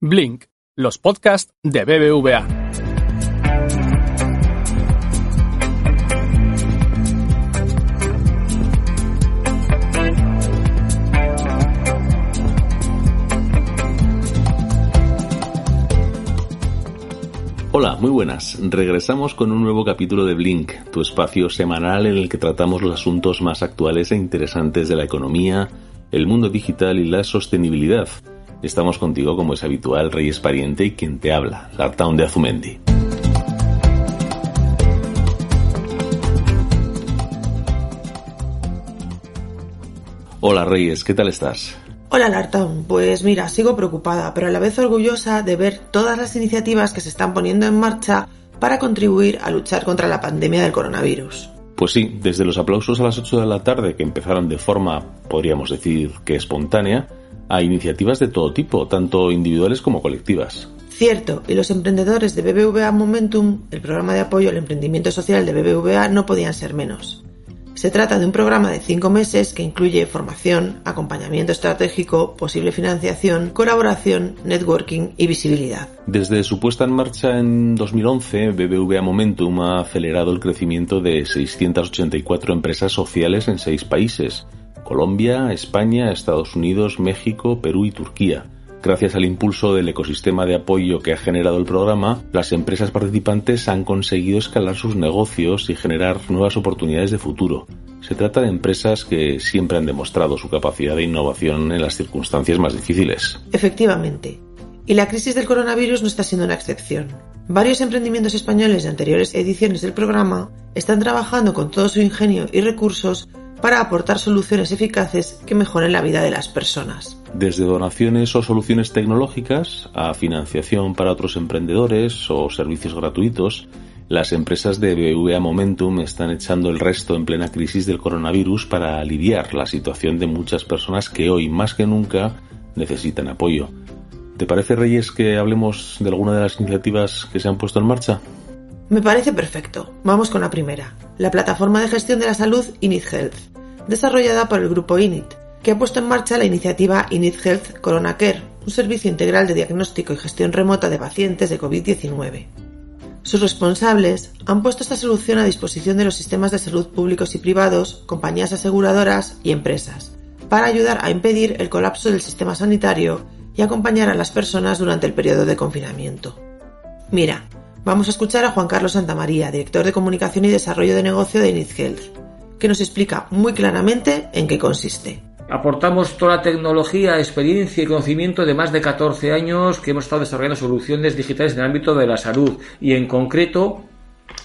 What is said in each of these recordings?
Blink, los podcasts de BBVA. Hola, muy buenas. Regresamos con un nuevo capítulo de Blink, tu espacio semanal en el que tratamos los asuntos más actuales e interesantes de la economía, el mundo digital y la sostenibilidad Estamos contigo como es habitual, Reyes Pariente y quien te habla, Lartown de Azumendi. Hola Reyes, ¿qué tal estás? Hola Lartown, pues mira, sigo preocupada, pero a la vez orgullosa de ver todas las iniciativas que se están poniendo en marcha para contribuir a luchar contra la pandemia del coronavirus. Pues sí, desde los aplausos a las 8 de la tarde que empezaron de forma, podríamos decir que espontánea, a iniciativas de todo tipo, tanto individuales como colectivas. Cierto, y los emprendedores de BBVA Momentum, el programa de apoyo al emprendimiento social de BBVA, no podían ser menos. Se trata de un programa de cinco meses que incluye formación, acompañamiento estratégico, posible financiación, colaboración, networking y visibilidad. Desde su puesta en marcha en 2011, BBVA Momentum ha acelerado el crecimiento de 684 empresas sociales en seis países, Colombia, España, Estados Unidos, México, Perú y Turquía. Gracias al impulso del ecosistema de apoyo que ha generado el programa, las empresas participantes han conseguido escalar sus negocios y generar nuevas oportunidades de futuro. Se trata de empresas que siempre han demostrado su capacidad de innovación en las circunstancias más difíciles. Efectivamente. Y la crisis del coronavirus no está siendo una excepción. Varios emprendimientos españoles de anteriores ediciones del programa están trabajando con todo su ingenio y recursos para aportar soluciones eficaces que mejoren la vida de las personas. Desde donaciones o soluciones tecnológicas a financiación para otros emprendedores o servicios gratuitos, las empresas de BVA Momentum están echando el resto en plena crisis del coronavirus para aliviar la situación de muchas personas que hoy más que nunca necesitan apoyo. ¿Te parece, Reyes, que hablemos de alguna de las iniciativas que se han puesto en marcha? Me parece perfecto. Vamos con la primera. La plataforma de gestión de la salud Init Health, desarrollada por el grupo Init, que ha puesto en marcha la iniciativa Init Health Corona Care, un servicio integral de diagnóstico y gestión remota de pacientes de COVID-19. Sus responsables han puesto esta solución a disposición de los sistemas de salud públicos y privados, compañías aseguradoras y empresas, para ayudar a impedir el colapso del sistema sanitario y acompañar a las personas durante el periodo de confinamiento. Mira, Vamos a escuchar a Juan Carlos Santamaría, director de Comunicación y Desarrollo de Negocio de Init Health, que nos explica muy claramente en qué consiste. Aportamos toda la tecnología, experiencia y conocimiento de más de 14 años que hemos estado desarrollando soluciones digitales en el ámbito de la salud y en concreto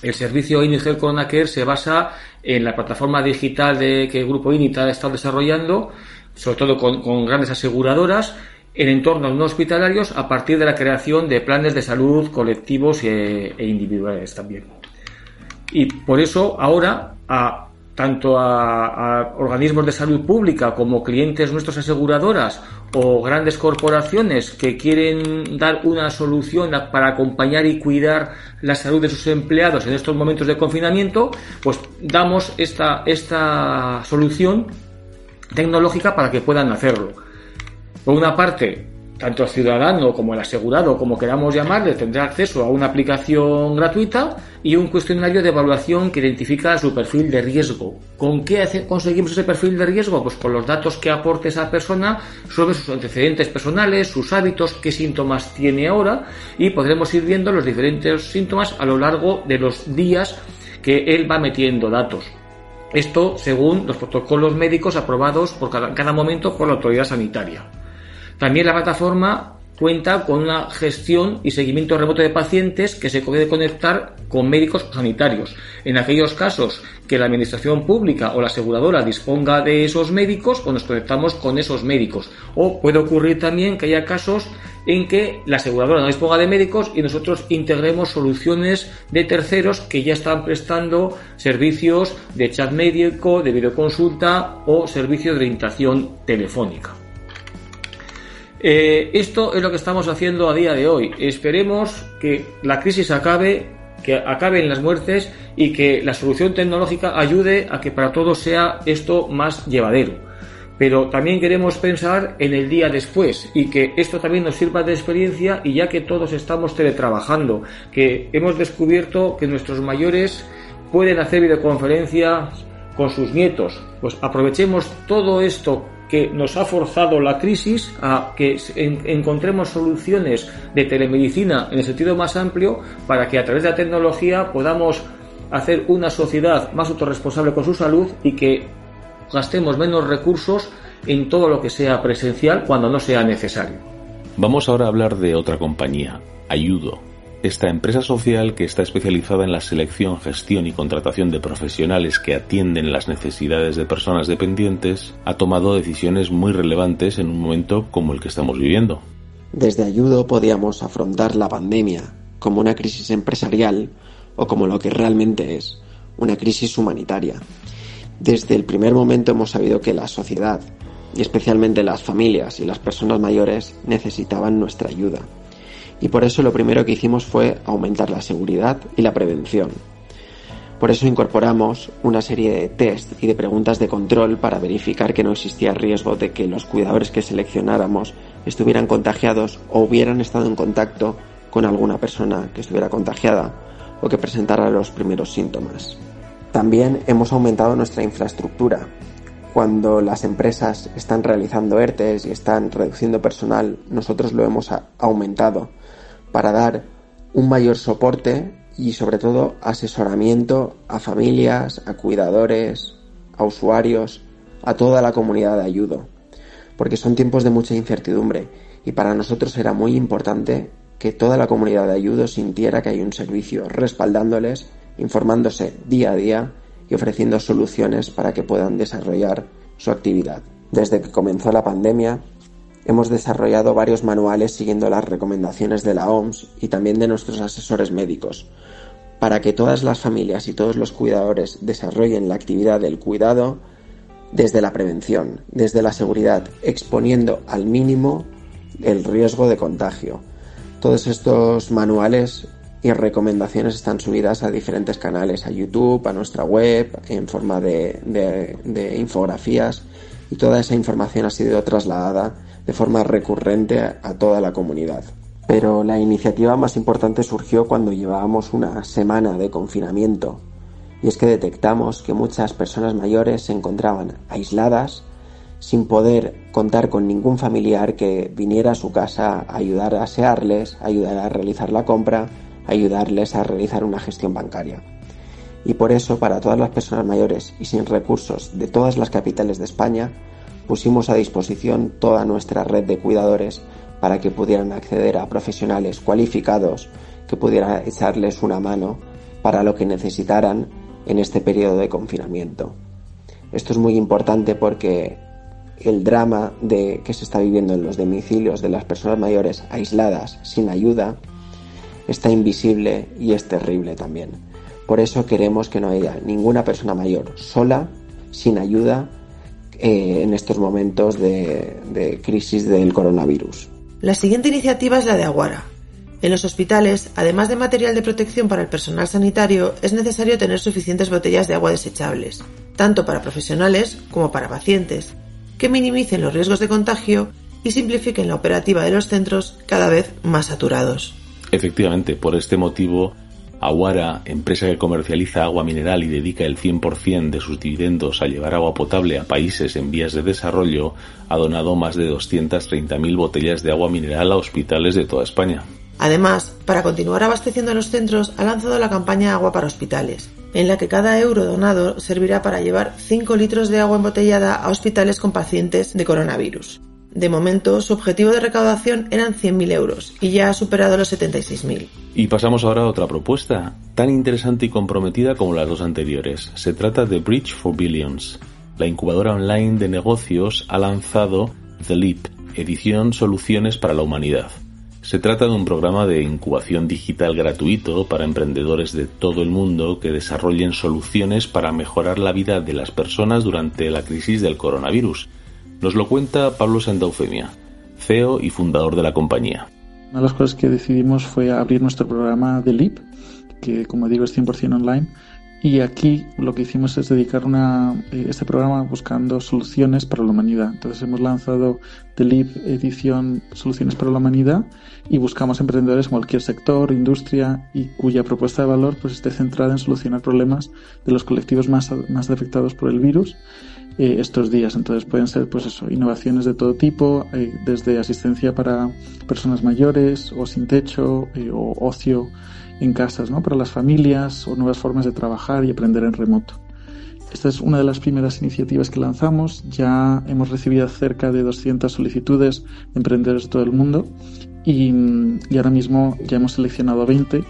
el servicio Init Health Corona Care se basa en la plataforma digital de, que el grupo Init ha estado desarrollando, sobre todo con, con grandes aseguradoras en entornos no hospitalarios a partir de la creación de planes de salud colectivos e, e, individuales también. Y por eso ahora a tanto a, organismos de salud pública como clientes nuestros aseguradoras o grandes corporaciones que quieren dar una solución para acompañar y cuidar la salud de sus empleados en estos momentos de confinamiento, pues damos esta, esta solución tecnológica para que puedan hacerlo. Por una parte, tanto el ciudadano como el asegurado, como queramos llamarle, tendrá acceso a una aplicación gratuita y un cuestionario de evaluación que identifica su perfil de riesgo. ¿Con qué conseguimos ese perfil de riesgo? Pues con los datos que aporte esa persona sobre sus antecedentes personales, sus hábitos, qué síntomas tiene ahora y podremos ir viendo los diferentes síntomas a lo largo de los días que él va metiendo datos. Esto según los protocolos médicos aprobados por cada, cada momento por la autoridad sanitaria. También la plataforma cuenta con una gestión y seguimiento remoto de pacientes que se puede conectar con médicos sanitarios. En aquellos casos que la administración pública o la aseguradora disponga de esos médicos, pues nos conectamos con esos médicos. O puede ocurrir también que haya casos en que la aseguradora no disponga de médicos y nosotros integremos soluciones de terceros que ya están prestando servicios de chat médico, de videoconsulta o servicios de orientación telefónica. Eh, esto es lo que estamos haciendo a día de hoy. Esperemos que la crisis acabe, que acaben las muertes y que la solución tecnológica ayude a que para todos sea esto más llevadero. Pero también queremos pensar en el día después y que esto también nos sirva de experiencia y ya que todos estamos teletrabajando, que hemos descubierto que nuestros mayores pueden hacer videoconferencias con sus nietos, pues aprovechemos todo esto que nos ha forzado la crisis a que encontremos soluciones de telemedicina en el sentido más amplio para que a través de la tecnología podamos hacer una sociedad más autorresponsable con su salud y que gastemos menos recursos en todo lo que sea presencial cuando no sea necesario. Vamos ahora a hablar de otra compañía, Ayudo, esta empresa social que está especializada en la selección, gestión y contratación de profesionales que atienden las necesidades de personas dependientes, ha tomado decisiones muy relevantes en un momento como el que estamos viviendo. Desde Ayudo podíamos afrontar la pandemia como una crisis empresarial o como lo que realmente es, una crisis humanitaria. Desde el primer momento hemos sabido que la sociedad, y especialmente las familias y las personas mayores, necesitaban nuestra ayuda y por eso lo primero que hicimos fue aumentar la seguridad y la prevención. Por eso incorporamos una serie de test y de preguntas de control para verificar que no existía riesgo de que los cuidadores que seleccionáramos estuvieran contagiados o hubieran estado en contacto con alguna persona que estuviera contagiada o que presentara los primeros síntomas. También hemos aumentado nuestra infraestructura. Cuando las empresas están realizando ERTES y están reduciendo personal, nosotros lo hemos aumentado para dar un mayor soporte y sobre todo asesoramiento a familias, a cuidadores, a usuarios, a toda la comunidad de ayudo, porque son tiempos de mucha incertidumbre y para nosotros era muy importante que toda la comunidad de ayudo sintiera que hay un servicio respaldándoles, informándose día a día y ofreciendo soluciones para que puedan desarrollar su actividad. Desde que comenzó la pandemia, Hemos desarrollado varios manuales siguiendo las recomendaciones de la OMS y también de nuestros asesores médicos, para que todas las familias y todos los cuidadores desarrollen la actividad del cuidado desde la prevención, desde la seguridad, exponiendo al mínimo el riesgo de contagio. Todos estos manuales y recomendaciones están subidas a diferentes canales, a YouTube, a nuestra web, en forma de, infografías y toda esa información ha sido trasladada de forma recurrente a toda la comunidad. Pero la iniciativa más importante surgió cuando llevábamos una semana de confinamiento y es que detectamos que muchas personas mayores se encontraban aisladas sin poder contar con ningún familiar que viniera a su casa a ayudar a asearles, ayudar a realizar la compra, ayudarles a realizar una gestión bancaria. Y por eso, para todas las personas mayores y sin recursos de todas las capitales de España, pusimos a disposición toda nuestra red de cuidadores para que pudieran acceder a profesionales cualificados que pudieran echarles una mano para lo que necesitaran en este periodo de confinamiento. Esto es muy importante porque el drama de que se está viviendo en los domicilios de las personas mayores aisladas, sin ayuda, está invisible y es terrible también. Por eso queremos que no haya ninguna persona mayor sola, sin ayuda, eh, en estos momentos de, crisis del coronavirus. La siguiente iniciativa es la de Aguara. En los hospitales, además de material de protección para el personal sanitario, es necesario tener suficientes botellas de agua desechables, tanto para profesionales como para pacientes, que minimicen los riesgos de contagio y simplifiquen la operativa de los centros cada vez más saturados. Efectivamente, por este motivo, Aguara, empresa que comercializa agua mineral y dedica el 100% de sus dividendos a llevar agua potable a países en vías de desarrollo, ha donado más de 230.000 botellas de agua mineral a hospitales de toda España. Además, para continuar abasteciendo a los centros, ha lanzado la campaña Agua para Hospitales, en la que cada euro donado servirá para llevar 5 litros de agua embotellada a hospitales con pacientes de coronavirus. De momento, su objetivo de recaudación eran 100.000 euros y ya ha superado los 76.000. Y pasamos ahora a otra propuesta, tan interesante y comprometida como las dos anteriores. Se trata de Bridge for Billions. La incubadora online de negocios ha lanzado The Leap, edición Soluciones para la Humanidad. Se trata de un programa de incubación digital gratuito para emprendedores de todo el mundo que desarrollen soluciones para mejorar la vida de las personas durante la crisis del coronavirus. Nos lo cuenta Pablo Santaufemia, CEO y fundador de la compañía. Una de las cosas que decidimos fue abrir nuestro programa de LIP, que como digo es 100% online, y aquí lo que hicimos es dedicar eh, este programa buscando soluciones para la humanidad. Entonces hemos lanzado The Leap edición Soluciones para la Humanidad y buscamos emprendedores en cualquier sector, industria y cuya propuesta de valor pues esté centrada en solucionar problemas de los colectivos más, más afectados por el virus eh, estos días. Entonces pueden ser pues eso, innovaciones de todo tipo, eh, desde asistencia para personas mayores o sin techo o ocio en casas, ¿no? Para las familias o nuevas formas de trabajar y aprender en remoto. Esta es una de las primeras iniciativas que lanzamos. Ya hemos recibido cerca de 200 solicitudes de emprendedores de todo el mundo y, y ahora mismo ya hemos seleccionado 20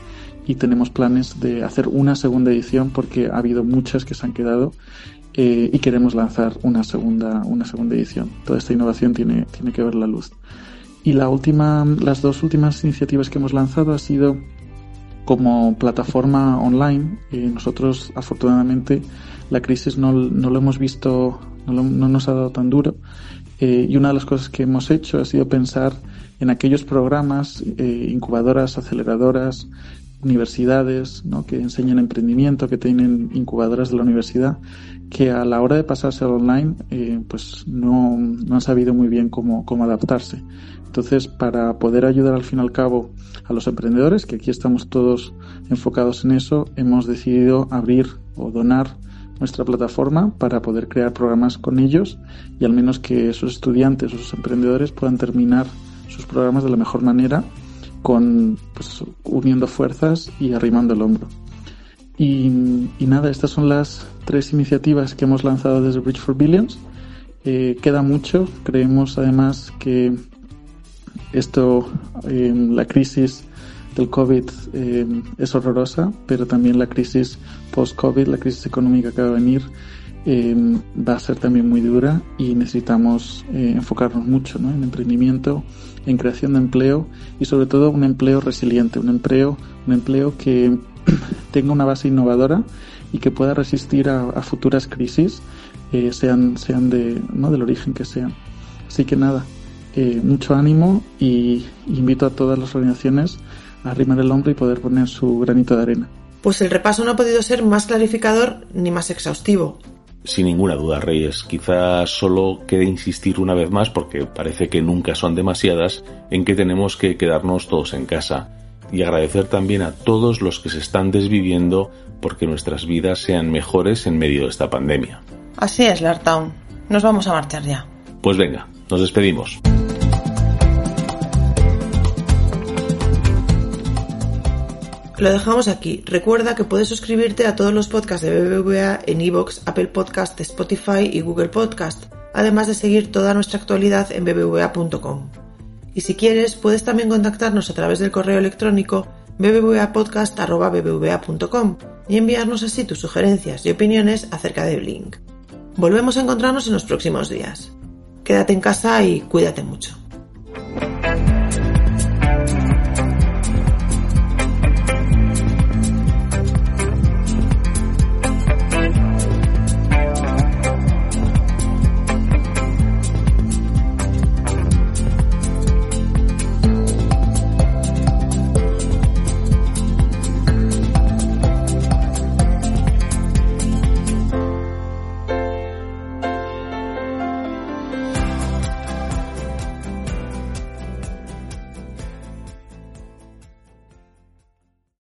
y tenemos planes de hacer una segunda edición porque ha habido muchas que se han quedado eh, y queremos lanzar una segunda, una segunda edición. Toda esta innovación tiene, tiene que ver la luz. Y la última, las dos últimas iniciativas que hemos lanzado ha sido como plataforma online, eh, nosotros afortunadamente la crisis no, no lo hemos visto, no, no, nos ha dado tan duro. Eh, y una de las cosas que hemos hecho ha sido pensar en aquellos programas, eh, incubadoras, aceleradoras, universidades, ¿no? que enseñan emprendimiento, que tienen incubadoras de la universidad, que a la hora de pasarse al online, eh, pues no, han sabido muy bien cómo, cómo adaptarse. Entonces, para poder ayudar al fin y al cabo a los emprendedores, que aquí estamos todos enfocados en eso, hemos decidido abrir o donar nuestra plataforma para poder crear programas con ellos y al menos que esos estudiantes esos emprendedores puedan terminar sus programas de la mejor manera con pues, uniendo fuerzas y arrimando el hombro. Y, nada, estas son las tres iniciativas que hemos lanzado desde Bridge for Billions. Eh, queda mucho, creemos además que esto, eh, la crisis del COVID eh, es horrorosa, pero también la crisis post-COVID, la crisis económica que va a venir, eh, va a ser también muy dura y necesitamos enfocarnos mucho en emprendimiento, en creación de empleo y sobre todo un empleo resiliente, un empleo, un empleo que tenga una base innovadora y que pueda resistir a, futuras crisis, sean, sean de, ¿no? del origen que sean. Así que nada, eh, mucho ánimo y invito a todas las organizaciones a arrimar el hombro y poder poner su granito de arena. Pues el repaso no ha podido ser más clarificador ni más exhaustivo. Sin ninguna duda, Reyes. Quizás solo quede insistir una vez más, porque parece que nunca son demasiadas, en que tenemos que quedarnos todos en casa. Y agradecer también a todos los que se están desviviendo porque nuestras vidas sean mejores en medio de esta pandemia. Así es, Lartown. Nos vamos a marchar ya. Pues venga, nos despedimos. Lo dejamos aquí. Recuerda que puedes suscribirte a todos los podcasts de BBVA en iVoox, Apple Podcast, Spotify y Google Podcast, además de seguir toda nuestra actualidad en bbva.com. Y si quieres, puedes también contactarnos a través del correo electrónico bbvapodcast.com y enviarnos así tus sugerencias y opiniones acerca de Blink. Volvemos a encontrarnos en los próximos días. Quédate en casa y cuídate mucho.